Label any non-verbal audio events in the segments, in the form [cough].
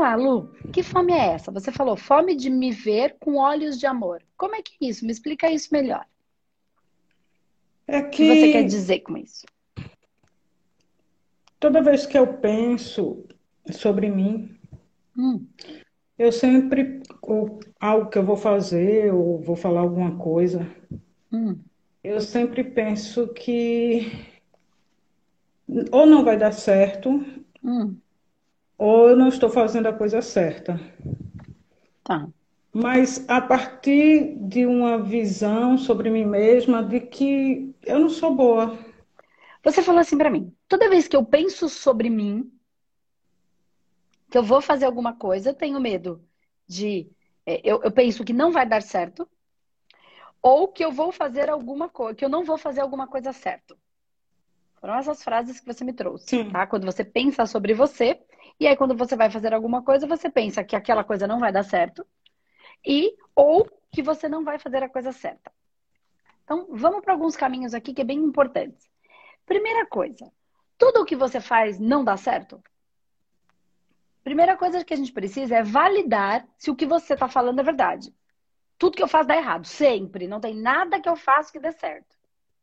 lá, Lu, que fome é essa? Você falou fome de me ver com olhos de amor. Como é que é isso? Me explica isso melhor. É que... O que você quer dizer com isso? Toda vez que eu penso sobre mim, Hum, eu sempre, ou algo que eu vou fazer, ou vou falar alguma coisa, hum, eu sempre penso que ou não vai dar certo, hum. Ou eu não estou fazendo a coisa certa. Tá. Mas a partir de uma visão sobre mim mesma de que eu não sou boa. Você falou assim pra mim: toda vez que eu penso sobre mim, que eu vou fazer alguma coisa, eu tenho medo de. é, eu, eu penso que não vai dar certo, ou que eu vou fazer alguma coisa, que eu não vou fazer alguma coisa certa. Foram essas frases que você me trouxe, Sim. tá? Quando você pensa sobre você, e aí quando você vai fazer alguma coisa, você pensa que aquela coisa não vai dar certo, e ou que você não vai fazer a coisa certa. Então, vamos para alguns caminhos aqui que é bem importantes. Primeira coisa, tudo o que você faz não dá certo? Primeira coisa que a gente precisa é validar se o que você está falando é verdade. Tudo que eu faço dá errado, sempre. Não tem nada que eu faço que dê certo.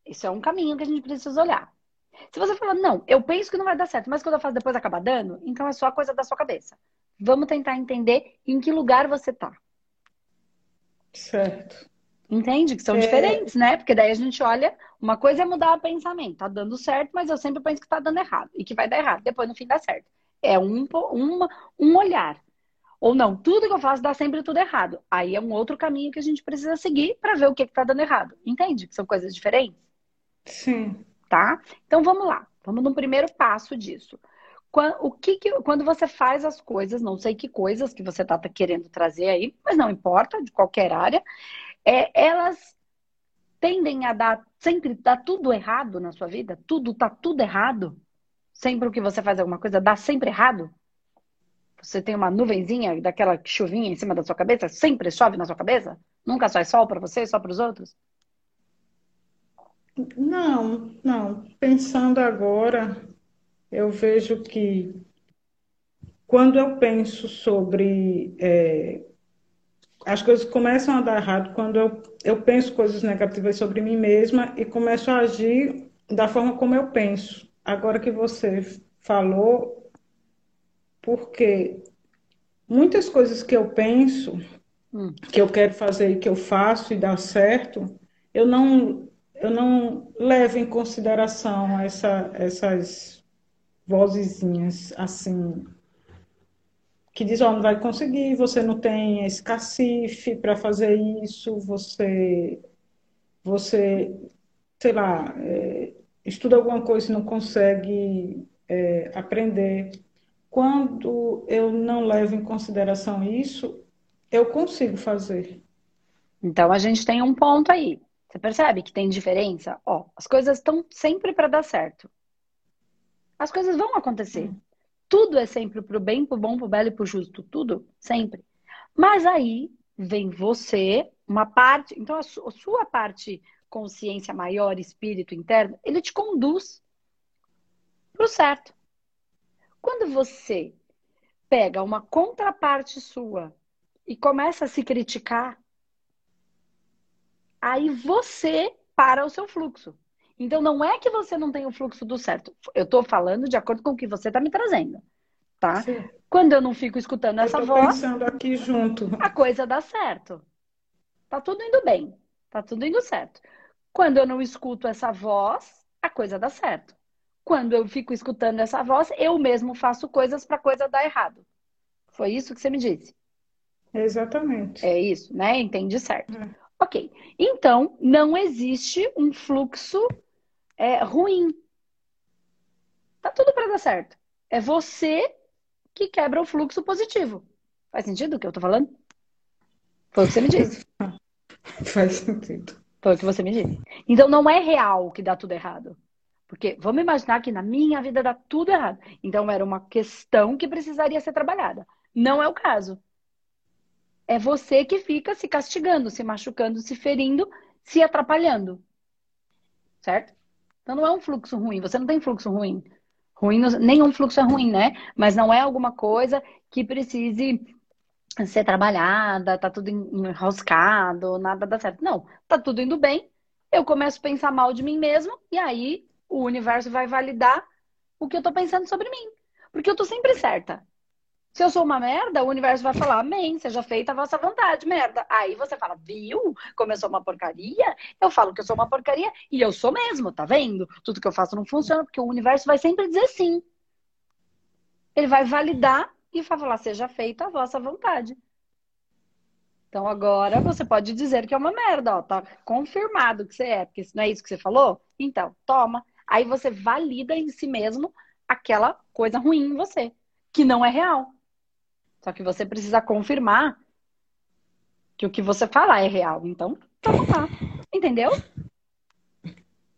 Isso é um caminho que a gente precisa olhar. Se você falar, não, eu penso que não vai dar certo, mas quando eu faço depois acaba dando, então é só coisa da sua cabeça. Vamos tentar entender em que lugar você tá. Certo. Entende? Que são É. diferentes, né? Porque daí a gente olha, uma coisa é mudar o pensamento. Tá dando certo, mas eu sempre penso que tá dando errado. E que vai dar errado. Depois, no fim, dá certo. É um, uma, um olhar. Ou não, tudo que eu faço dá sempre tudo errado. Aí é um outro caminho que a gente precisa seguir para ver o que, que tá dando errado. Entende? Que são coisas diferentes, Sim. Tá? Então vamos lá. Vamos no primeiro passo disso. O que que- quando você faz as coisas, não sei que coisas que você tá querendo trazer aí, mas não importa, de qualquer área, é, elas tendem a dar sempre dá tudo errado na sua vida? Tudo tá tudo errado? Sempre que você faz alguma coisa dá sempre errado? Você tem uma nuvenzinha daquela chuvinha em cima da sua cabeça, sempre chove na sua cabeça? Nunca sai sol para você, só para os outros? Não, não. Pensando agora, eu vejo que quando eu penso sobre. é, as coisas começam a dar errado quando eu, eu penso coisas negativas sobre mim mesma e começo a agir da forma como eu penso. Agora que você falou, porque muitas coisas que eu penso, Hum. que eu quero fazer e que eu faço e dá certo, eu não, eu não levo em consideração essa, essas vozezinhas assim que diz, ó, não vai conseguir, você não tem esse cacife para fazer isso, você, você, sei lá, é, estuda alguma coisa e não consegue é, aprender. Quando eu não levo em consideração isso, eu consigo fazer. Então a gente tem um ponto aí. Você percebe que tem diferença? Ó, as coisas estão sempre para dar certo. As coisas vão acontecer. Tudo é sempre pro bem, pro bom, pro belo e pro justo. Tudo, sempre. Mas aí vem você, uma parte. Então a sua parte consciência maior, espírito interno, ele te conduz pro certo. Quando você pega uma contraparte sua e começa a se criticar, aí você para o seu fluxo. Então não é que você não tem o fluxo do certo. Eu tô falando de acordo com o que você tá me trazendo, tá? Sim. Quando eu não fico escutando Eu essa estou voz, pensando aqui junto. a coisa dá certo. Tá tudo indo bem, tá tudo indo certo. Quando eu não escuto essa voz, a coisa dá certo. Quando eu fico escutando essa voz, eu mesmo faço coisas para coisa dar errado. Foi isso que você me disse. Exatamente. É isso, né? Entendi certo. É. Ok. Então, não existe um fluxo é, ruim. Tá tudo para dar certo. É você que quebra o fluxo positivo. Faz sentido o que eu tô falando? Foi o que você me disse. [laughs] Faz sentido. Foi o que você me disse. Então, não é real que dá tudo errado. Porque vamos imaginar que na minha vida dá tudo errado. Então, era uma questão que precisaria ser trabalhada. Não é o caso. É você que fica se castigando, se machucando, se ferindo, se atrapalhando. Certo? Então não é um fluxo ruim. Você não tem fluxo ruim. Ruim, nenhum fluxo é ruim, né? Mas não é alguma coisa que precise ser trabalhada, tá tudo enroscado, nada dá certo. Não, tá tudo indo bem. Eu começo a pensar mal de mim mesmo e aí o universo vai validar o que eu tô pensando sobre mim. Porque eu tô sempre certa. Se eu sou uma merda, o universo vai falar, amém, seja feita a vossa vontade, merda. Aí você fala, viu? Sou uma porcaria, eu falo que eu sou uma porcaria e eu sou mesmo, tá vendo? Tudo que eu faço não funciona, porque o universo vai sempre dizer sim. Ele vai validar e vai falar, seja feita a vossa vontade. Então agora você pode dizer que é uma merda, ó, tá confirmado que você é, porque não é isso que você falou, então toma. Aí você valida em si mesmo aquela coisa ruim em você, que não é real. Só que você precisa confirmar que o que você falar é real. Então, toma lá. Entendeu?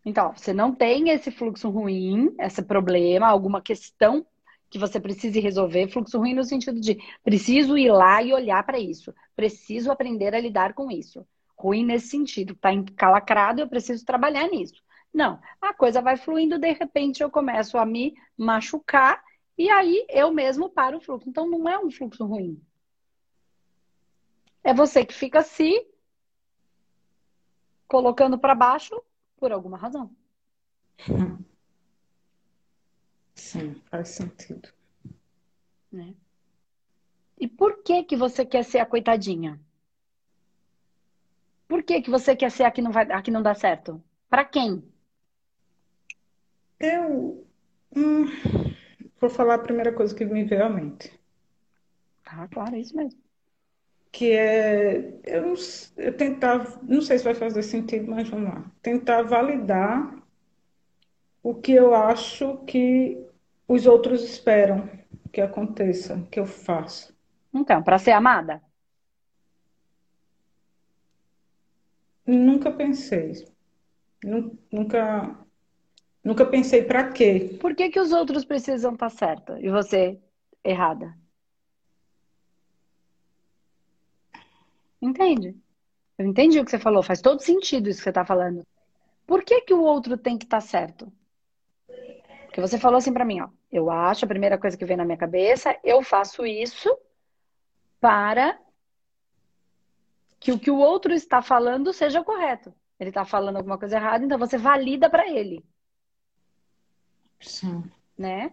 Então, você não tem esse fluxo ruim, esse problema, alguma questão que você precise resolver. Fluxo ruim no sentido de preciso ir lá e olhar para isso. Preciso aprender a lidar com isso. Ruim nesse sentido, está encalacrado, eu preciso trabalhar nisso. Não, a coisa vai fluindo, de repente eu começo a me machucar e aí eu mesmo paro o fluxo. Então não é um fluxo ruim. É você que fica se colocando para baixo por alguma razão. Sim, faz sentido. Né? E por que que você quer ser a coitadinha? Por que que você quer ser a que não vai, a que não dá certo? Para quem? Eu hum, Vou falar a primeira coisa que me veio à mente. Ah, claro, é isso mesmo. Que é, eu, não, eu tentar, não sei se vai fazer sentido, mas vamos lá. Tentar validar o que eu acho que os outros esperam que aconteça, que eu faça. Então, para ser amada? Nunca pensei. Nunca Nunca pensei para quê. Por que, que os outros precisam estar tá certo e você errada? Entende? Eu entendi o que você falou, faz todo sentido isso que você está falando. Por que, que o outro tem que estar tá certo? Porque você falou assim para mim, ó. Eu acho, a primeira coisa que vem na minha cabeça, eu faço isso para que o que o outro está falando seja correto. Ele está falando alguma coisa errada, então você valida para ele. Sim. Né?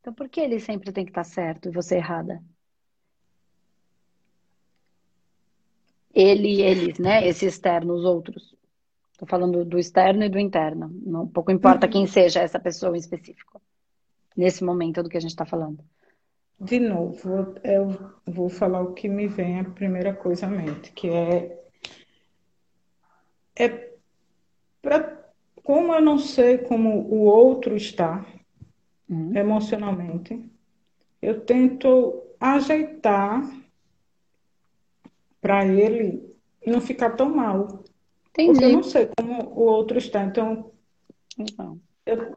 Então por que ele sempre tem que estar certo e você errada? Ele, eles, né? Esse externo, os outros. Estou falando do externo e do interno. Não pouco importa uhum. quem seja essa pessoa em específico. Nesse momento do que a gente está falando. De novo, eu vou falar o que me vem a primeira coisa à mente, que é é para como eu não sei como o outro está uhum. emocionalmente, eu tento ajeitar para ele não ficar tão mal. Entendi. Porque eu não sei como o outro está. Então, então. Eu,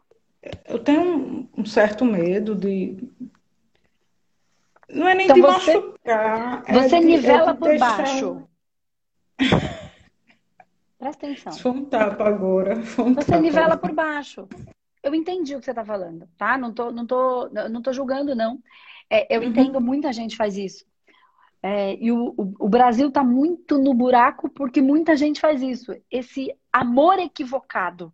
eu tenho um, um, certo medo de. Não é nem então de você, machucar. É você é de, nivela por deixar... baixo. [laughs] Presta atenção. Foi um tapa agora. Um você tapa. nivela por baixo. Eu entendi o que você está falando, tá? Não tô, não tô, não tô julgando, não. É, eu uhum. entendo, muita gente faz isso. É, e o, o, o Brasil está muito no buraco porque muita gente faz isso. Esse amor equivocado.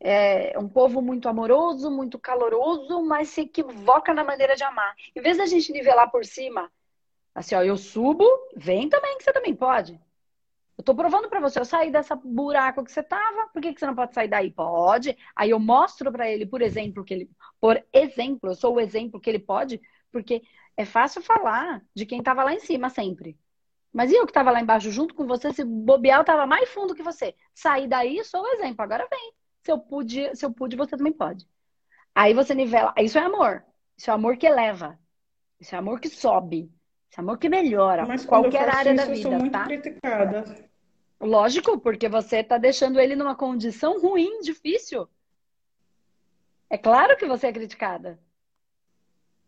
É um povo muito amoroso, muito caloroso, mas se equivoca na maneira de amar. Em vez da gente nivelar por cima, assim, ó, eu subo, vem também que você também pode. Eu tô provando para você, eu saí dessa buraco que você tava, por que, que você não pode sair daí? Pode. Aí eu mostro para ele, por exemplo, que ele, por exemplo, eu sou o exemplo que ele pode, porque é fácil falar de quem tava lá em cima sempre. Mas e eu que tava lá embaixo junto com você, se bobear, eu tava mais fundo que você. Sair daí, sou o exemplo. Agora vem. Se eu pude, se eu pude, você também pode. Aí você nivela. Isso é amor. Isso é amor que eleva. Isso é amor que sobe. É amor que melhora Mas qualquer área isso, da vida, eu sou muito tá? criticada. Lógico, porque você está deixando ele numa condição ruim, difícil. É claro que você é criticada.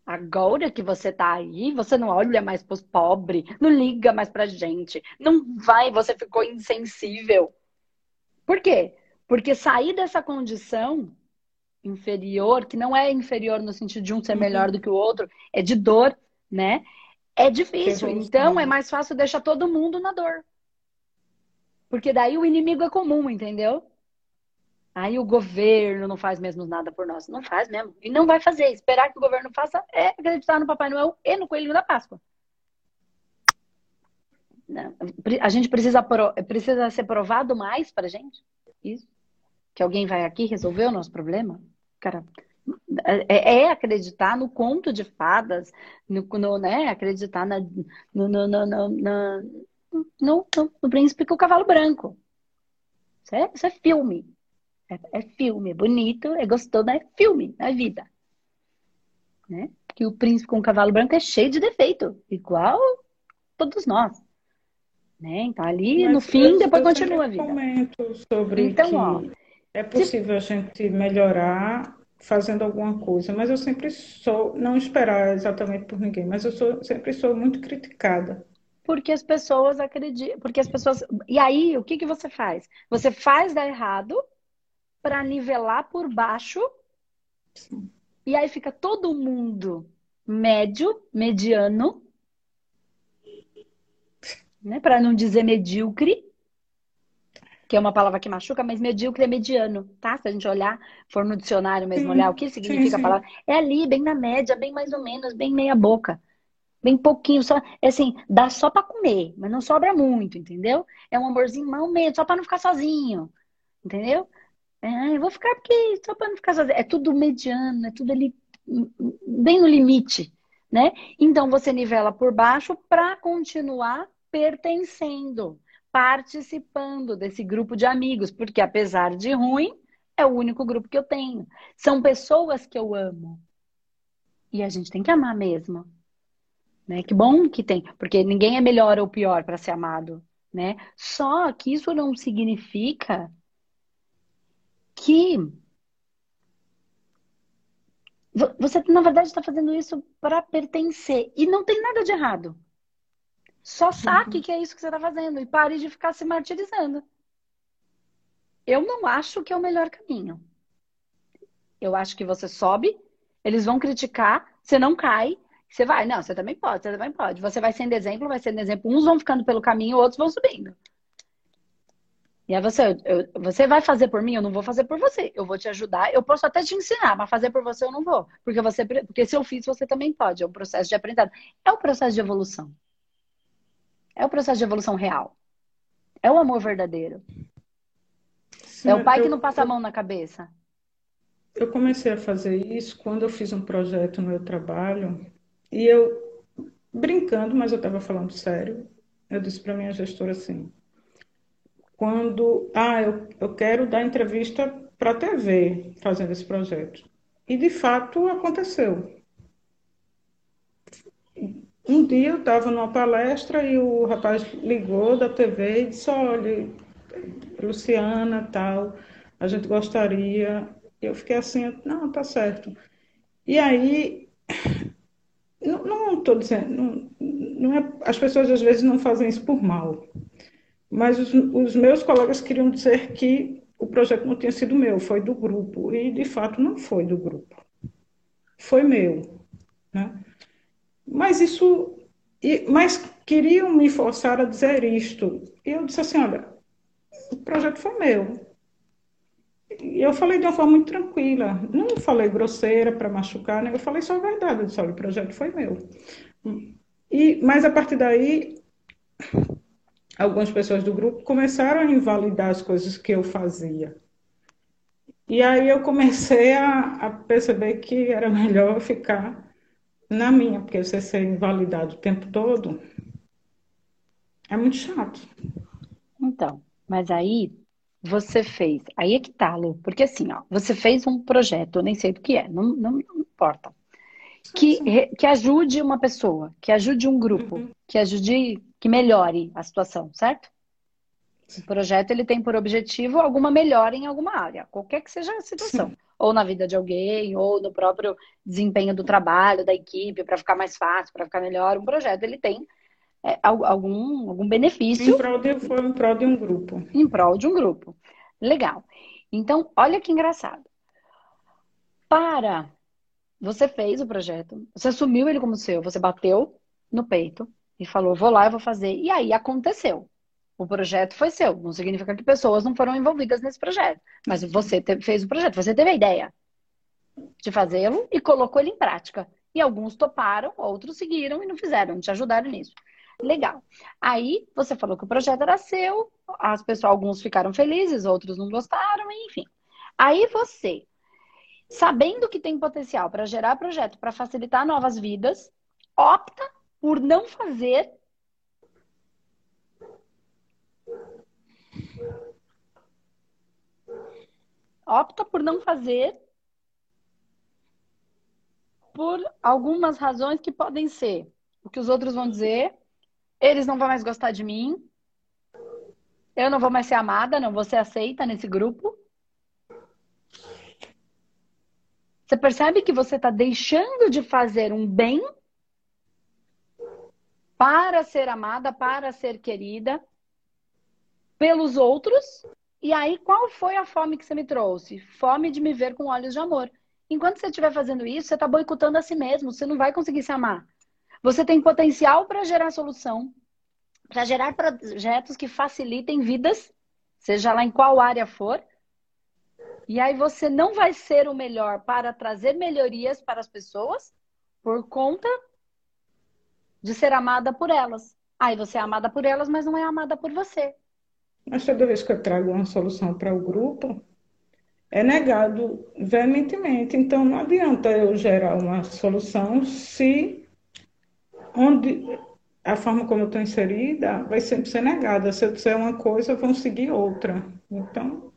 Agora que você tá aí, você não olha mais pros pobres, não liga mais pra gente, não vai, você ficou insensível. Por quê? Porque sair dessa condição inferior, que não é inferior no sentido de um ser melhor uhum. do que o outro, é de dor, né? É difícil. Então é mais fácil deixar todo mundo na dor. Porque daí o inimigo é comum, entendeu? Aí o governo não faz mesmo nada por nós. Não faz mesmo. E não vai fazer. Esperar que o governo faça é acreditar no Papai Noel e no Coelhinho da Páscoa. A gente precisa, precisa ser provado mais pra gente? Isso. Que alguém vai aqui resolver o nosso problema? Cara, é, é acreditar no conto de fadas, no, no né? acreditar na, no, no, no, no, no, príncipe com o cavalo branco. Isso é, isso é filme. É, é filme, é bonito, é gostoso, é filme, é vida. Né? Que o príncipe com o cavalo branco é cheio de defeito, igual todos nós. Né? Então ali Mas no fim, depois continua a vida. Sobre então, ó, é possível se... a gente melhorar fazendo alguma coisa, mas eu sempre sou, não esperar exatamente por ninguém, mas eu sou, sempre sou muito criticada. Porque as pessoas acreditam, porque as pessoas. E aí, o que, que você faz? Você faz dar errado para nivelar por baixo. Sim. E aí fica todo mundo médio, mediano, né? Para não dizer medíocre, que é uma palavra que machuca, mas medíocre é mediano, tá? Se a gente olhar, for no dicionário mesmo, sim, olhar o que significa sim, sim. a palavra, é ali, bem na média, bem mais ou menos, bem meia boca. Bem pouquinho, só, é assim, dá só para comer, mas não sobra muito, entendeu? É um amorzinho mal menos, só para não ficar sozinho, entendeu? É, eu vou ficar porque só para não ficar sozinho. É tudo mediano, é tudo ali bem no limite, né? Então você nivela por baixo para continuar pertencendo, participando desse grupo de amigos, porque apesar de ruim, é o único grupo que eu tenho. São pessoas que eu amo. E a gente tem que amar mesmo. Né? Que bom que tem, porque ninguém é melhor ou pior para ser amado, né? Só que isso não significa que você, na verdade, está fazendo isso para pertencer. E não tem nada de errado. Só saque uhum. que é isso que você está fazendo e pare de ficar se martirizando. Eu não acho que é o melhor caminho. Eu acho que você sobe, eles vão criticar, você não cai, você vai. Não, você também pode, você também pode. Você vai sendo exemplo, vai sendo exemplo. Uns vão ficando pelo caminho, outros vão subindo. E aí você, eu, você vai fazer por mim, eu não vou fazer por você. Eu vou te ajudar, eu posso até te ensinar, mas fazer por você eu não vou. Porque, você, porque se eu fiz, você também pode. É um processo de aprendizado. É um processo de evolução. É o processo de evolução real. É o amor verdadeiro. Sim, é o pai eu, que não passa eu, a mão na cabeça. Eu comecei a fazer isso quando eu fiz um projeto no meu trabalho. E eu, brincando, mas eu estava falando sério, eu disse para minha gestora assim quando, ah, eu, eu quero dar entrevista para a TV fazendo esse projeto. E de fato aconteceu. Um dia eu estava numa palestra e o rapaz ligou da TV e disse, olha, Luciana, tal, a gente gostaria. Eu fiquei assim, não, tá certo. E aí, não estou dizendo, não, não é, as pessoas às vezes não fazem isso por mal. Mas os, os, meus colegas queriam dizer que o projeto não tinha sido meu, foi do grupo. E, de fato, não foi do grupo. Foi meu. Né? Mas isso... Mas queriam me forçar a dizer isto. E eu disse assim, olha, o projeto foi meu. E eu falei de uma forma muito tranquila. Não falei grosseira para machucar, né? eu falei só a verdade. Eu disse, olha, o projeto foi meu. E, mas a partir daí, algumas pessoas do grupo começaram a invalidar as coisas que eu fazia. E aí eu comecei a, a perceber que era [laughs] melhor ficar na minha, porque você ser invalidado o tempo todo é muito chato. Então, mas aí você fez, aí é que tá, Lu, porque assim, ó, você fez um projeto, eu nem sei do que é, não, não, não importa, que, que ajude uma pessoa, que ajude um grupo, uhum. que ajude que melhore a situação, certo? O projeto ele tem por objetivo alguma melhora em alguma área, qualquer que seja a situação. Sim. Ou na vida de alguém, ou no próprio desempenho do trabalho, da equipe, para ficar mais fácil, para ficar melhor. Um projeto ele tem é, algum, algum benefício. Em prol de, em prol de um grupo. Em prol de um grupo. Legal. Então, olha que engraçado. Para. Você fez o projeto, você assumiu ele como seu, você bateu no peito e falou: vou lá, eu vou fazer. E aí aconteceu. O projeto foi seu. Não significa que pessoas não foram envolvidas nesse projeto. Mas você fez o projeto, você teve a ideia de fazê-lo e colocou ele em prática. E alguns toparam, outros seguiram e não fizeram, te ajudaram nisso. Legal. Aí você falou que o projeto era seu, as pessoas, alguns ficaram felizes, outros não gostaram, enfim. Aí você, sabendo que tem potencial para gerar projeto, para facilitar novas vidas, opta por não fazer opta por não fazer por algumas razões que podem ser o que os outros vão dizer, eles não vão mais gostar de mim, eu não vou mais ser amada, não vou ser aceita nesse grupo. Você percebe que você está deixando de fazer um bem para ser amada, para ser querida pelos outros. E aí, qual foi a fome que você me trouxe? Fome de me ver com olhos de amor. Enquanto você estiver fazendo isso, você está boicotando a si mesmo. Você não vai conseguir se amar. Você tem potencial para gerar solução, para gerar projetos que facilitem vidas, seja lá em qual área for. E aí você não vai ser o melhor para trazer melhorias para as pessoas por conta de ser amada por elas. Aí você é amada por elas, mas não é amada por você. Mas toda vez que eu trago uma solução para o grupo, é negado veementemente. Então não adianta eu gerar uma solução se onde a forma como eu estou inserida vai sempre ser negada. Se eu disser uma coisa, vão seguir outra. Então.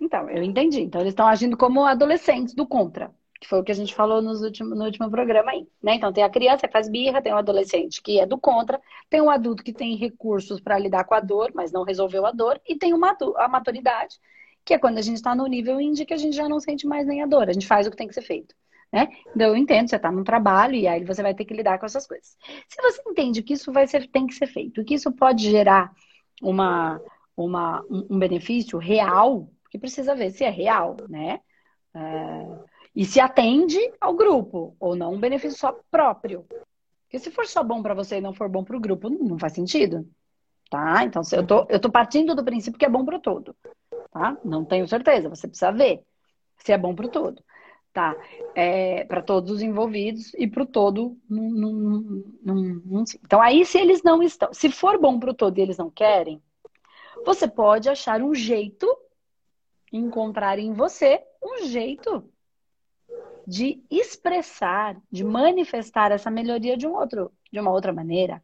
Então, eu entendi. Então, eles estão agindo como adolescentes do contra que foi o que a gente falou nos no último programa aí, né? Então tem a criança que faz birra, tem o adolescente que é do contra, tem o adulto que tem recursos para lidar com a dor, mas não resolveu a dor, e tem uma, a maturidade, que é quando a gente está no nível indie que a gente já não sente mais nem a dor, a gente faz o que tem que ser feito. Né? Então eu entendo, você está num trabalho e aí você vai ter que lidar com essas coisas. Se você entende que isso vai ser, tem que ser feito, que isso pode gerar uma, uma, um benefício real, porque precisa ver se é real, né? É e se atende ao grupo, ou não um benefício só próprio. Porque se for só bom para você e não for bom para o grupo, não faz sentido. Tá? Então, eu tô, eu tô partindo do princípio que é bom para todo. Tá? Não tenho certeza, você precisa ver se é bom para todo. Tá? É, para todos os envolvidos e para o todo. Num, num, num, então, aí, se eles não estão, se for bom para o todo e eles não querem, você pode achar um jeito, encontrar em você um jeito de expressar, de manifestar essa melhoria de um outro, de uma outra maneira.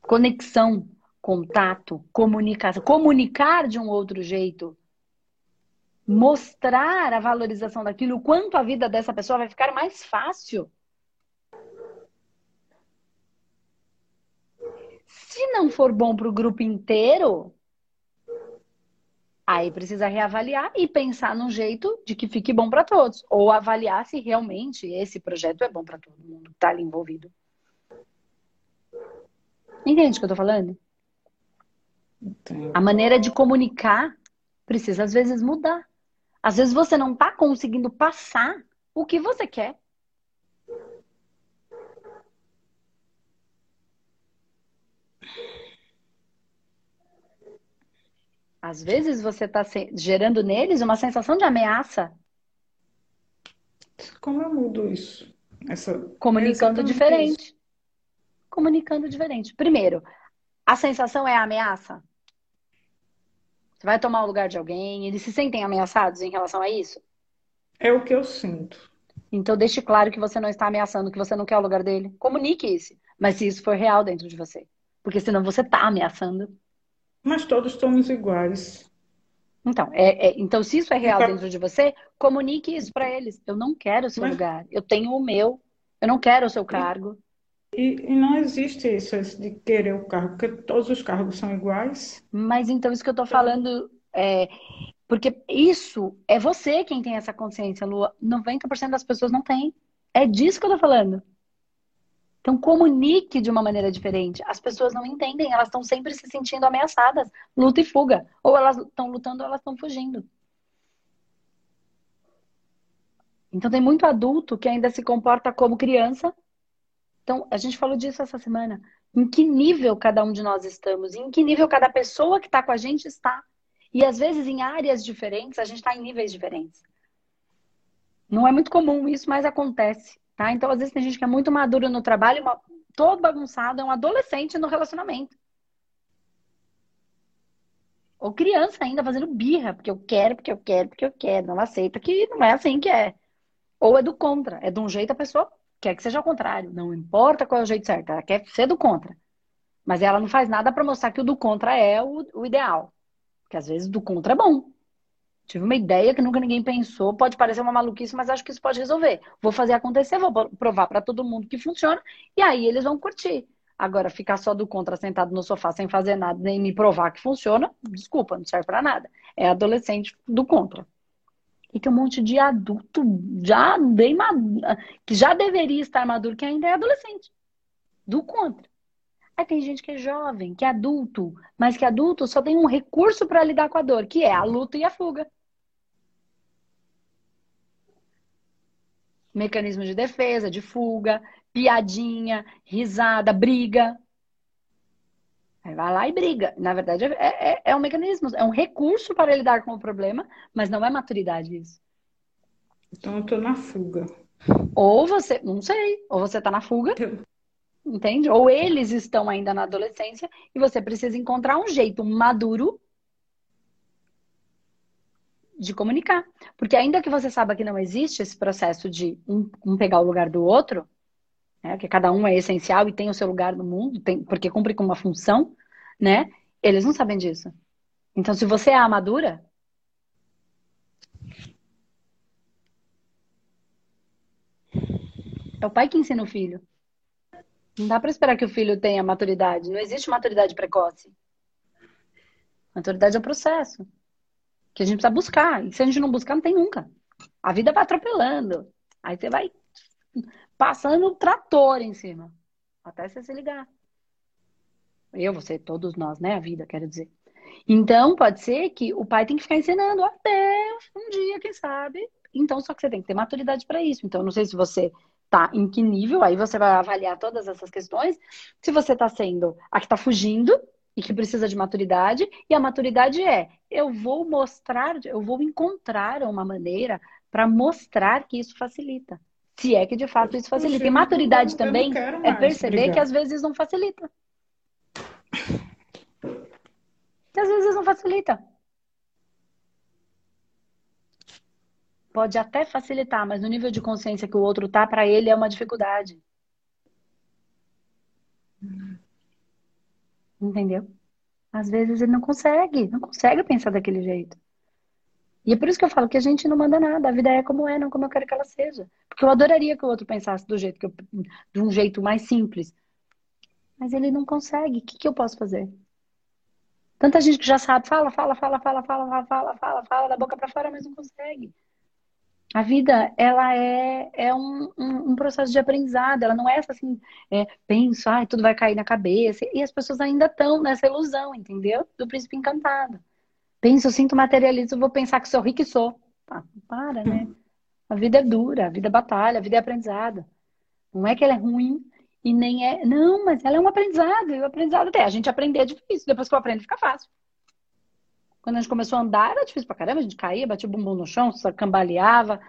Conexão, contato, comunicação, comunicar de um outro jeito, mostrar a valorização daquilo, o quanto a vida dessa pessoa vai ficar mais fácil. Se não for bom para o grupo inteiro, Aí precisa reavaliar e pensar num jeito de que fique bom para todos. Ou avaliar se realmente esse projeto é bom para todo mundo que está ali envolvido. Entende o que eu estou falando? Entendi. A maneira de comunicar precisa às vezes mudar. Às vezes você não está conseguindo passar o que você quer. Às vezes você está gerando neles uma sensação de ameaça. Como eu mudo isso? Essa... Comunicando é diferente. Isso. Comunicando diferente. Primeiro, a sensação é a ameaça? Você vai tomar o lugar de alguém? Eles se sentem ameaçados em relação a isso? É o que eu sinto. Então deixe claro que você não está ameaçando, que você não quer o lugar dele. Comunique isso. Mas se isso for real dentro de você. Porque senão você está ameaçando. Mas todos somos iguais. Então, é, é, então, se isso é real então... dentro de você, comunique isso para eles. Eu não quero o seu Mas... lugar. Eu tenho o meu. Eu não quero o seu cargo. E, e, não existe isso de querer o cargo, porque todos os cargos são iguais. Mas então, isso que eu estou falando é. Porque isso é você quem tem essa consciência, Lua. 90% das pessoas não têm. É disso que eu tô falando. Então, comunique de uma maneira diferente. As pessoas não entendem, elas estão sempre se sentindo ameaçadas, luta e fuga. Ou elas estão lutando ou elas estão fugindo. Então, tem muito adulto que ainda se comporta como criança. Então, a gente falou disso essa semana. Em que nível cada um de nós estamos? Em que nível cada pessoa que está com a gente está? E às vezes, em áreas diferentes, a gente está em níveis diferentes. Não é muito comum isso, mas acontece. Tá? Então, às vezes, tem gente que é muito madura no trabalho, uma, todo bagunçado, é um adolescente no relacionamento. Ou criança ainda fazendo birra, porque eu quero, porque eu quero, porque eu quero. Não aceita que não é assim que é. Ou é do contra. É de um jeito a pessoa quer que seja ao contrário. Não importa qual é o jeito certo, ela quer ser do contra. Mas ela não faz nada para mostrar que o do contra é o, o ideal. Porque às vezes do contra é bom. Tive uma ideia que nunca ninguém pensou, pode parecer uma maluquice, mas acho que isso pode resolver. Vou fazer acontecer, vou provar para todo mundo que funciona, e aí eles vão curtir. Agora, ficar só do contra sentado no sofá sem fazer nada, nem me provar que funciona, desculpa, não serve para nada. É adolescente do contra. E tem um monte de adulto já bem maduro, que já deveria estar maduro, que ainda é adolescente. Do contra. Aí tem gente que é jovem, que é adulto, mas que adulto só tem um recurso para lidar com a dor, que é a luta e a fuga. mecanismo de defesa, de fuga, piadinha, risada, briga. Aí vai lá e briga. Na verdade, é, é, é um mecanismo, é um recurso para lidar com o problema, mas não é maturidade isso. Então eu tô na fuga. Ou você, não sei, ou você tá na fuga, entende? Ou eles estão ainda na adolescência e você precisa encontrar um jeito maduro de comunicar. Porque ainda que você saiba que não existe esse processo de um, um pegar o lugar do outro, né, que cada um é essencial e tem o seu lugar no mundo, tem, porque cumpre com uma função, né? Eles não sabem disso. Então, se você é a madura, é o pai que ensina o filho. Não dá para esperar que o filho tenha maturidade. Não existe maturidade precoce. Maturidade é o processo que a gente precisa buscar. E se a gente não buscar, não tem nunca. A vida vai atropelando. Aí você vai passando o trator em cima. Até você se ligar. Eu, você, todos nós, né? A vida, quero dizer. Então, pode ser que o pai tem que ficar ensinando até um dia, quem sabe. Então, só que você tem que ter maturidade para isso. Então, não sei se você tá em que nível, aí você vai avaliar todas essas questões. Se você tá sendo a que tá fugindo, e que precisa de maturidade, e a maturidade é eu vou mostrar, eu vou encontrar uma maneira para mostrar que isso facilita. Se é que de fato isso facilita. E maturidade também é perceber brigar. que às vezes não facilita. Que às vezes não facilita. Pode até facilitar, mas no nível de consciência que o outro tá, para ele é uma dificuldade. Entendeu? Às vezes ele não consegue, não consegue pensar daquele jeito. E é por isso que eu falo que a gente não manda nada, a vida é como é, não como eu quero que ela seja. Porque eu adoraria que o outro pensasse do jeito que eu, de um jeito mais simples. Mas ele não consegue. O que, que eu posso fazer? Tanta gente que já sabe, fala, fala, fala, fala, fala, fala, fala, fala, fala da boca para fora, mas não consegue. A vida, ela é, é um, um, um, processo de aprendizado, ela não é assim, é, penso, ai, tudo vai cair na cabeça. E as pessoas ainda estão nessa ilusão, entendeu? Do príncipe encantado. Penso, sinto, materializo, vou pensar que sou rico e sou. Ah, para, né? A vida é dura, a vida é batalha, a vida é aprendizado. Não é que ela é ruim e nem é. Não, mas ela é um aprendizado. E o aprendizado até. A gente aprender é difícil, depois que eu aprendo fica fácil. Quando a gente começou a andar, era difícil pra caramba, a gente caía, batia o bumbum no chão, cambaleava,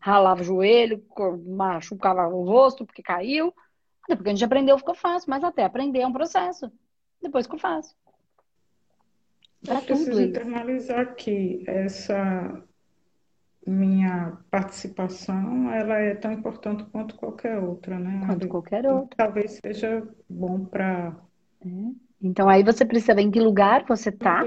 ralava o joelho, machucava o rosto porque caiu. Depois que a gente aprendeu, ficou fácil, mas até aprender é um processo. Depois ficou fácil. Pra Eu preciso internalizar que essa minha participação, ela é tão importante quanto qualquer outra, né? Quanto qualquer outra. Talvez seja bom para... É. Então aí você precisa ver em que lugar você está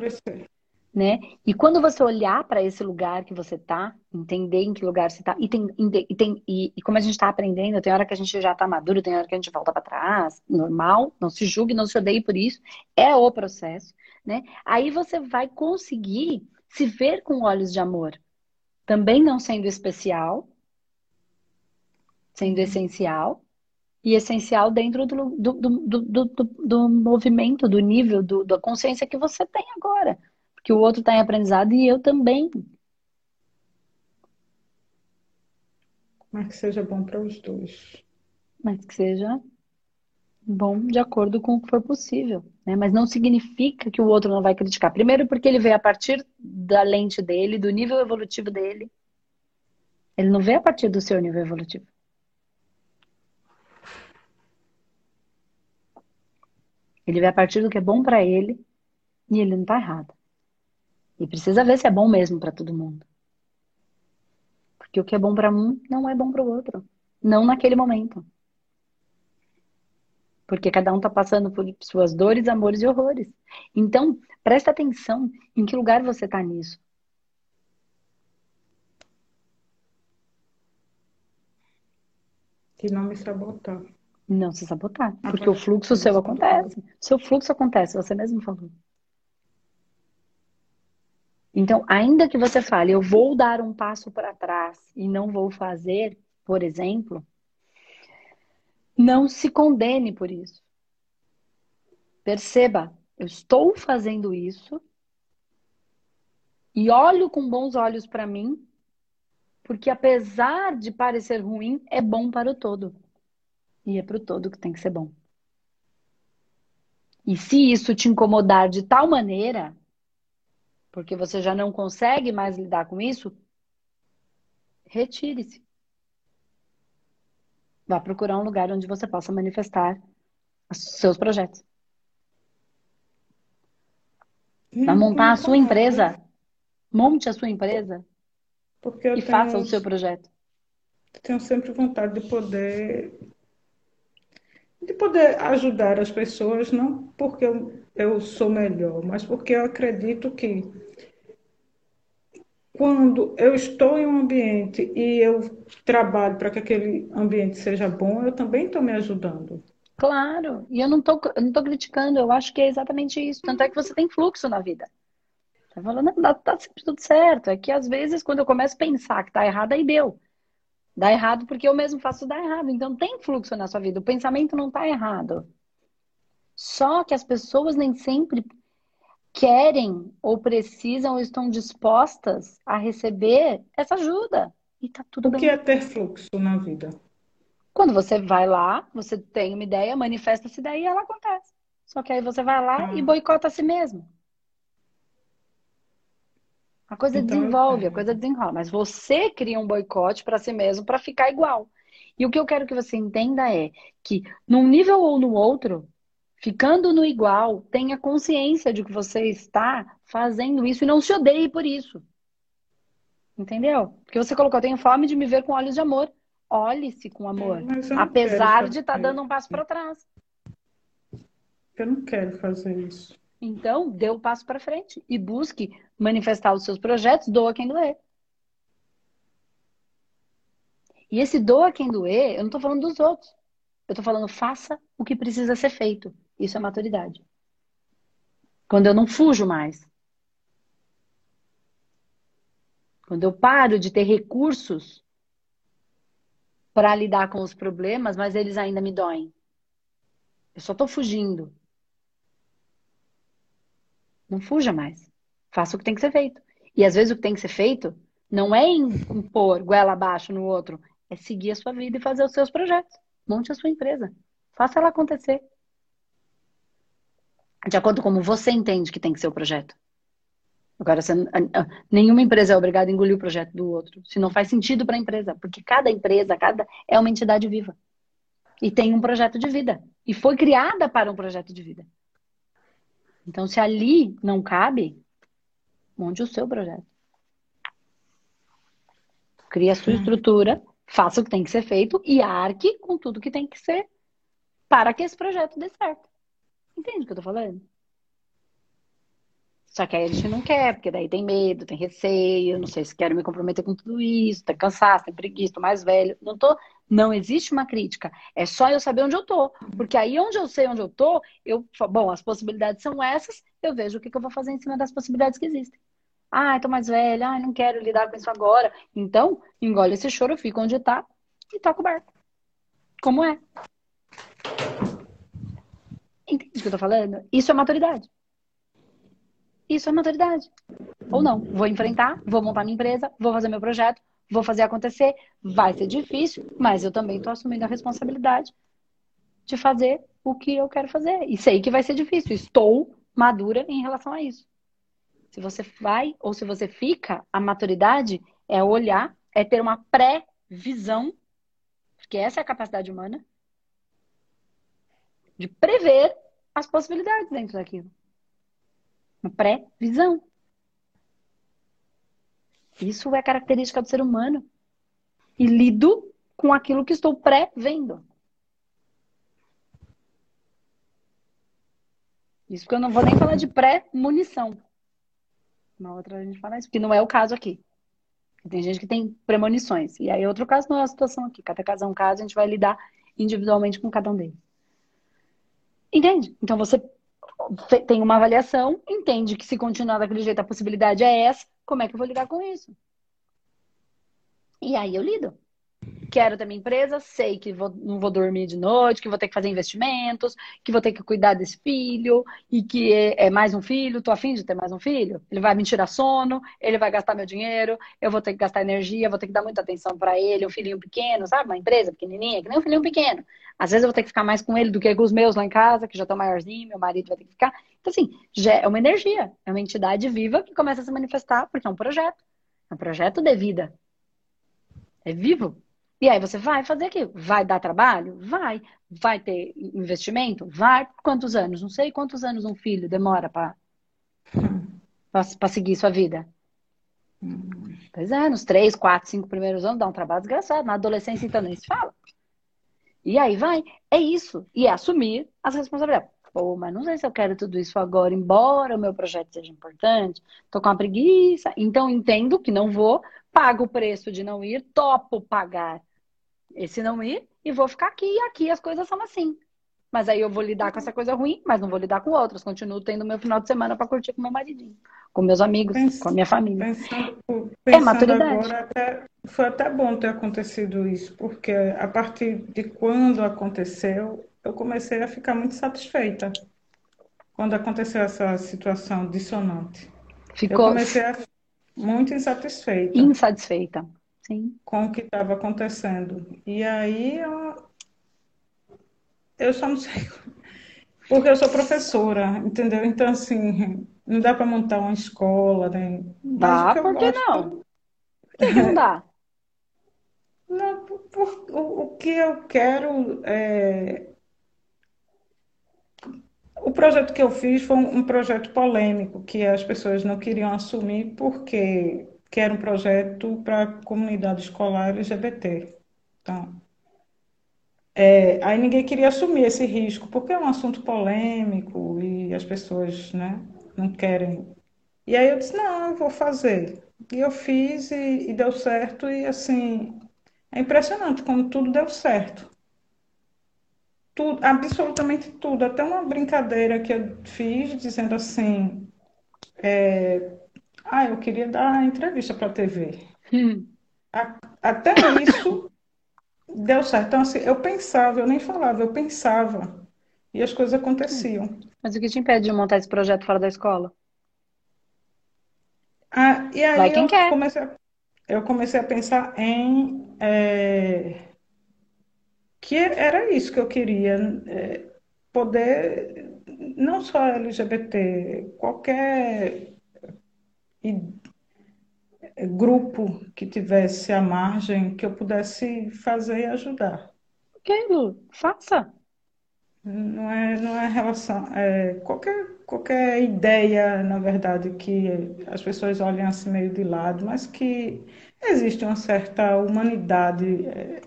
né? E quando você olhar para esse lugar que você tá, entender em que lugar você tá, e tem, e, tem, e, e como a gente está aprendendo, tem hora que a gente já está maduro, tem hora que a gente volta para trás, normal, não se julgue, não se odeie por isso, é o processo, né? Aí você vai conseguir se ver com olhos de amor, também não sendo especial, sendo essencial, e essencial dentro do, do, do, do, do movimento, do nível, do, da consciência que você tem agora. Porque o outro está em aprendizado e eu também. Mas que seja bom para os dois. Mas que seja bom de acordo com o que for possível. Né? Mas não significa que o outro não vai criticar. Primeiro, porque ele vê a partir da lente dele, do nível evolutivo dele. Ele não vê a partir do seu nível evolutivo. Ele a partir do que é bom para ele e ele não tá errado. E precisa ver se é bom mesmo para todo mundo. Porque o que é bom para um não é bom para o outro. Não naquele momento. Porque cada um está passando por suas dores, amores e horrores. Então, presta atenção em que lugar você está nisso. Que não me sabotar. Não se sabotar. Porque o fluxo seu acontece. Seu fluxo acontece, você mesmo falou. Então, ainda que você fale, eu vou dar um passo para trás e não vou fazer, por exemplo, não se condene por isso. Perceba, eu estou fazendo isso e olho com bons olhos para mim, porque apesar de parecer ruim, é bom para o todo. E é para o todo que tem que ser bom. E se isso te incomodar de tal maneira porque você já não consegue mais lidar com isso, retire-se. Vá procurar um lugar onde você possa manifestar os seus projetos. Vá montar a sua empresa. Monte a sua empresa. Porque e tenho, faça o seu projeto. Tenho sempre vontade de poder de poder ajudar as pessoas, não porque eu, eu sou melhor, mas porque eu acredito que quando eu estou em um ambiente e eu trabalho para que aquele ambiente seja bom, eu também estou me ajudando. Claro, e eu não estou não tô criticando, eu acho que é exatamente isso. Tanto é que você tem fluxo na vida. Tá falando, não, tá sempre tudo certo. É que às vezes, quando eu começo a pensar que tá errado, aí deu. Dá errado porque eu mesmo faço dar errado. Então tem fluxo na sua vida. O pensamento não tá errado. Só que as pessoas nem sempre querem ou precisam ou estão dispostas a receber essa ajuda. E tá tudo o bem. O que é ter fluxo na vida? Quando você vai lá, você tem uma ideia, manifesta essa ideia e ela acontece. Só que aí você vai lá ah. e boicota a si mesmo. A coisa então, desenvolve, é. a coisa desenrola. Mas você cria um boicote para si mesmo para ficar igual. E o que eu quero que você entenda é que, num nível ou no outro, ficando no igual, tenha consciência de que você está fazendo isso e não se odeie por isso. Entendeu? Porque você colocou, eu tenho fome de me ver com olhos de amor. Olhe-se com amor. apesar de estar tá dando um passo para trás. Eu não quero fazer isso. Então, dê o um passo para frente e busque manifestar os seus projetos, doa quem doer. E esse doa quem doer, eu não estou falando dos outros. Eu estou falando faça o que precisa ser feito. Isso é maturidade. Quando eu não fujo mais. Quando eu paro de ter recursos para lidar com os problemas, mas eles ainda me doem. Eu só estou fugindo. Não fuja mais. Faça o que tem que ser feito. E às vezes o que tem que ser feito não é impor goela abaixo no outro, é seguir a sua vida e fazer os seus projetos. Monte a sua empresa. Faça ela acontecer. De acordo com como você entende que tem que ser o projeto. Agora, você, nenhuma empresa é obrigada a engolir o projeto do outro. Se não faz sentido para a empresa. Porque cada empresa, cada é uma entidade viva. E tem um projeto de vida. E foi criada para um projeto de vida. Então, se ali não cabe, monte o seu projeto. Crie a sua estrutura, faça o que tem que ser feito e arque com tudo que tem que ser para que esse projeto dê certo. Entende o que eu tô falando? Só que aí a gente não quer, porque daí tem medo, tem receio, não sei se quero me comprometer com tudo isso, tem cansaço, tem preguiça, tô mais velho. Não tô, não existe uma crítica. É só eu saber onde eu tô. Porque aí onde eu sei onde eu tô, eu, bom, as possibilidades são essas, eu vejo o que, que eu vou fazer em cima das possibilidades que existem. Ah, tô mais velha, ah, não quero lidar com isso agora. Então, engole esse choro, fica onde tá e toca o. Como é. que eu tô falando? Isso é maturidade. Isso é maturidade. Ou não. Vou enfrentar, vou montar minha empresa, vou fazer meu projeto, vou fazer acontecer. Vai ser difícil, mas eu também estou assumindo a responsabilidade de fazer o que eu quero fazer. E sei que vai ser difícil. Estou madura em relação a isso. Se você vai ou se você fica, a maturidade é olhar, é ter uma pré-visão, porque essa é a capacidade humana, de prever as possibilidades dentro daquilo. Uma pré-visão. Isso é característica do ser humano. E lido com aquilo que estou pré-vendo. Isso que eu não vou nem falar de pré-munição. Uma outra a gente fala isso, porque não é o caso aqui. Tem gente que tem premonições. E aí, outro caso não é a situação aqui. Cada caso é um caso, a gente vai lidar individualmente com cada um deles. Entende? Então você tem uma avaliação, entende que se continuar daquele jeito a possibilidade é essa, como é que eu vou lidar com isso? E aí eu lido quero ter minha empresa, sei que vou, não vou dormir de noite, que vou ter que fazer investimentos, que vou ter que cuidar desse filho, e que é, é mais um filho, tô afim de ter mais um filho. Ele vai me tirar sono, ele vai gastar meu dinheiro, eu vou ter que gastar energia, vou ter que dar muita atenção para ele, um filhinho pequeno, sabe? Uma empresa pequenininha, que nem um filhinho pequeno. Às vezes eu vou ter que ficar mais com ele do que com os meus lá em casa, que já estão maiorzinho, meu marido vai ter que ficar. Então, assim, já é uma energia, é uma entidade viva que começa a se manifestar, porque é um projeto. É um projeto de vida. É vivo. E aí você vai fazer aquilo. Vai dar trabalho? Vai. Vai ter investimento? Vai. Quantos anos? Não sei quantos anos um filho demora para seguir sua vida. Pois é, nos três, quatro, cinco primeiros anos dá um trabalho desgraçado. Na adolescência, então, nem se fala. E aí vai. É isso. E é assumir as responsabilidades. Pô, mas não sei se eu quero tudo isso agora, embora o meu projeto seja importante. Tô com uma preguiça. Então, entendo que não vou, pago o preço de não ir, topo pagar esse não ir e vou ficar aqui. E aqui as coisas são assim. Mas aí eu vou lidar com essa coisa ruim, mas não vou lidar com outras. Continuo tendo meu final de semana para curtir com meu maridinho, com meus amigos, com a minha família. Pensando, pensando é maturidade. Agora, até, foi até bom ter acontecido isso, porque a partir de quando aconteceu, eu comecei a ficar muito satisfeita. Quando aconteceu essa situação dissonante. Ficou... Eu comecei a muito insatisfeita. Insatisfeita. Sim. com o que estava acontecendo. E aí eu, eu só não sei. [laughs] Porque eu sou professora, entendeu? Então, assim, não dá para montar uma escola, né? Dá, por que não? [laughs] Por que, não dá? Não, por, por, o, o que eu quero é. O projeto que eu fiz foi um, um projeto polêmico, que as pessoas não queriam assumir porque que era um projeto para a comunidade escolar LGBT. Então, é, aí ninguém queria assumir esse risco, porque é um assunto polêmico e as pessoas né, não querem. E aí eu disse, não, eu vou fazer. E eu fiz e, e deu certo, e assim, é impressionante como tudo deu certo. Tudo, absolutamente tudo. Até uma brincadeira que eu fiz dizendo assim, é, ah, eu queria dar entrevista para a TV. Hum. Até isso deu certo. Então, assim, eu pensava, eu nem falava, eu pensava. E as coisas aconteciam. Mas o que te impede de montar esse projeto fora da escola? Ah, e aí Vai quem eu quer. comecei a, eu comecei a pensar em é, que era isso que eu queria, é, poder não só LGBT, qualquer e eh, grupo que tivesse à margem que eu pudesse fazer e ajudar. Ok, Lu, faça. Não é, não é relação, é qualquer, qualquer ideia, na verdade, que as pessoas olhem assim meio de lado, mas que existe uma certa humanidade é,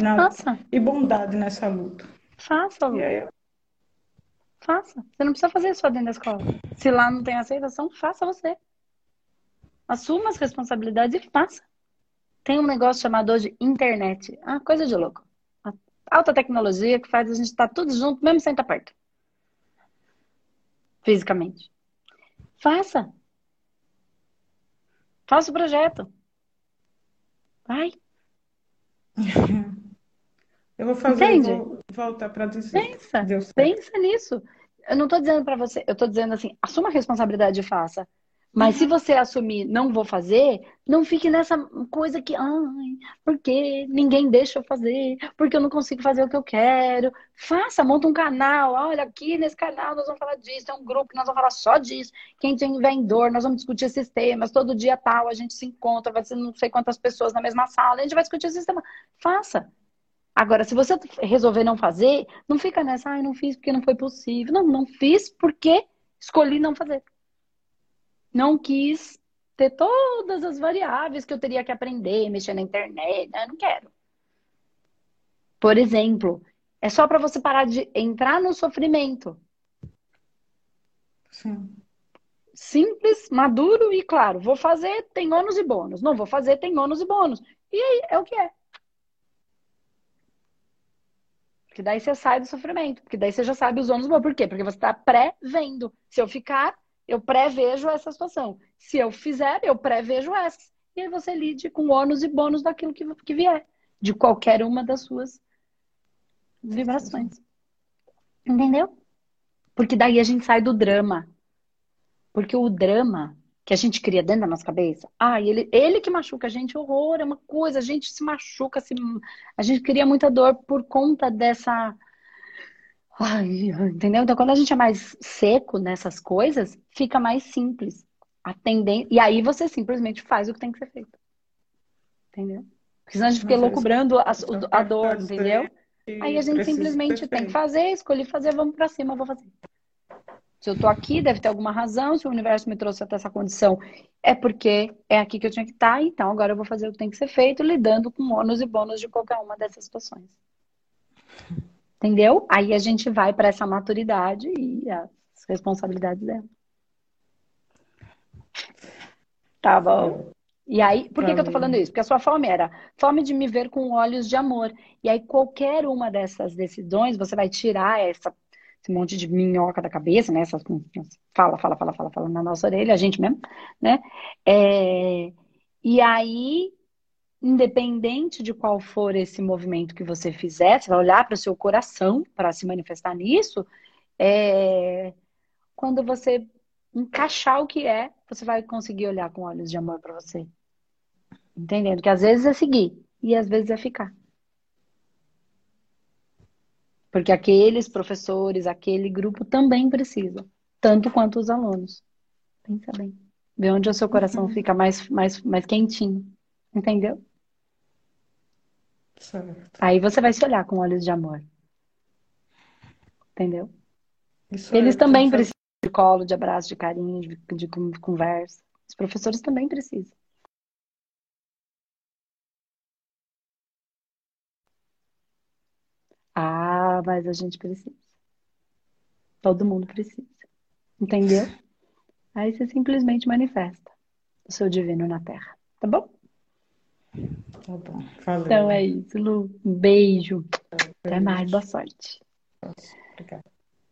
na, e bondade nessa luta. Faça, Lu. Faça. Você não precisa fazer isso só dentro da escola. Se lá não tem aceitação, faça você. Assuma as responsabilidades e faça. Tem um negócio chamado hoje internet. Ah, coisa de louco. A alta tecnologia que faz a gente estar tudo junto, mesmo sem estar perto. Fisicamente. Faça. Faça o projeto. Vai. [laughs] Eu vou fazer, Entende? vou voltar para dizer. Pensa, pensa nisso. eu não tô dizendo para você, eu tô dizendo assim, assuma a responsabilidade e faça. Mas uhum. se você assumir, não vou fazer, não fique nessa coisa que, ai, porque ninguém deixa eu fazer, porque eu não consigo fazer o que eu quero. Faça, monta um canal. Olha, aqui nesse canal nós vamos falar disso, é um grupo que nós vamos falar só disso. Quem tem vendedor, nós vamos discutir esses temas. Todo dia tal, a gente se encontra, vai ser não sei quantas pessoas na mesma sala, a gente vai discutir esse tema. Faça. Agora, se você resolver não fazer, não fica nessa, ai, não fiz porque não foi possível. Não, não fiz porque escolhi não fazer não quis ter todas as variáveis que eu teria que aprender, mexer na internet. Né? Eu não quero. Por exemplo, é só para você parar de entrar no sofrimento. Sim. Simples, maduro e claro. Vou fazer, tem ônus e bônus. Não vou fazer, tem ônus e bônus. E aí, é o que é. Porque daí você sai do sofrimento. Porque daí você já sabe os ônus e bônus. Por quê? Porque você está pré-vendo. Se eu ficar, eu prevejo essa situação. Se eu fizer, eu prevejo essa. E aí você lide com ônus e bônus daquilo que, que vier, de qualquer uma das suas vibrações. Entendeu? Porque daí a gente sai do drama. Porque o drama que a gente cria dentro da nossa cabeça, ah, ele, ele que machuca a gente, horror, é uma coisa, a gente se machuca, se, a gente cria muita dor por conta dessa Ai, entendeu? Então, quando a gente é mais seco nessas coisas, fica mais simples. Atendendo, e aí você simplesmente faz o que tem que ser feito. Entendeu? Porque senão a gente fica loucubrando a, a dor, entendeu? Aí a gente simplesmente tem que fazer, escolhi fazer, vamos para cima, vou fazer. Se eu tô aqui, deve ter alguma razão. Se o universo me trouxe até essa condição, é porque é aqui que eu tinha que estar. Então, agora eu vou fazer o que tem que ser feito, lidando com ônus e bônus de qualquer uma dessas situações. Entendeu? Aí a gente vai para essa maturidade e as responsabilidades dela. Tá bom. E aí, por que, que eu tô falando isso? Porque a sua fome era fome de me ver com olhos de amor. E aí, qualquer uma dessas decisões, você vai tirar essa, esse monte de minhoca da cabeça, né? Essas, fala, fala, fala, fala, fala na nossa orelha, a gente mesmo, né? É, e aí, independente de qual for esse movimento que você fizer, você vai olhar para o seu coração para se manifestar nisso. É... Quando você encaixar o que é, você vai conseguir olhar com olhos de amor para você. Entendendo? Que às vezes é seguir e às vezes é ficar. Porque aqueles professores, aquele grupo também precisa, tanto quanto os alunos. Pensa bem. Vê onde o seu coração uhum. fica mais, mais, mais quentinho. Entendeu? Certo. Aí você vai se olhar com olhos de amor. Entendeu? Isso Eles é, também precisam de colo, de abraço, de carinho, de, de conversa. Os professores também precisam. Ah, mas a gente precisa. Todo mundo precisa. Entendeu? [laughs] Aí você simplesmente manifesta o seu divino na Terra. Tá bom? Tá bom. Falou. Então né? é isso, Lu. Um beijo. Até mais. Boa sorte. Obrigada.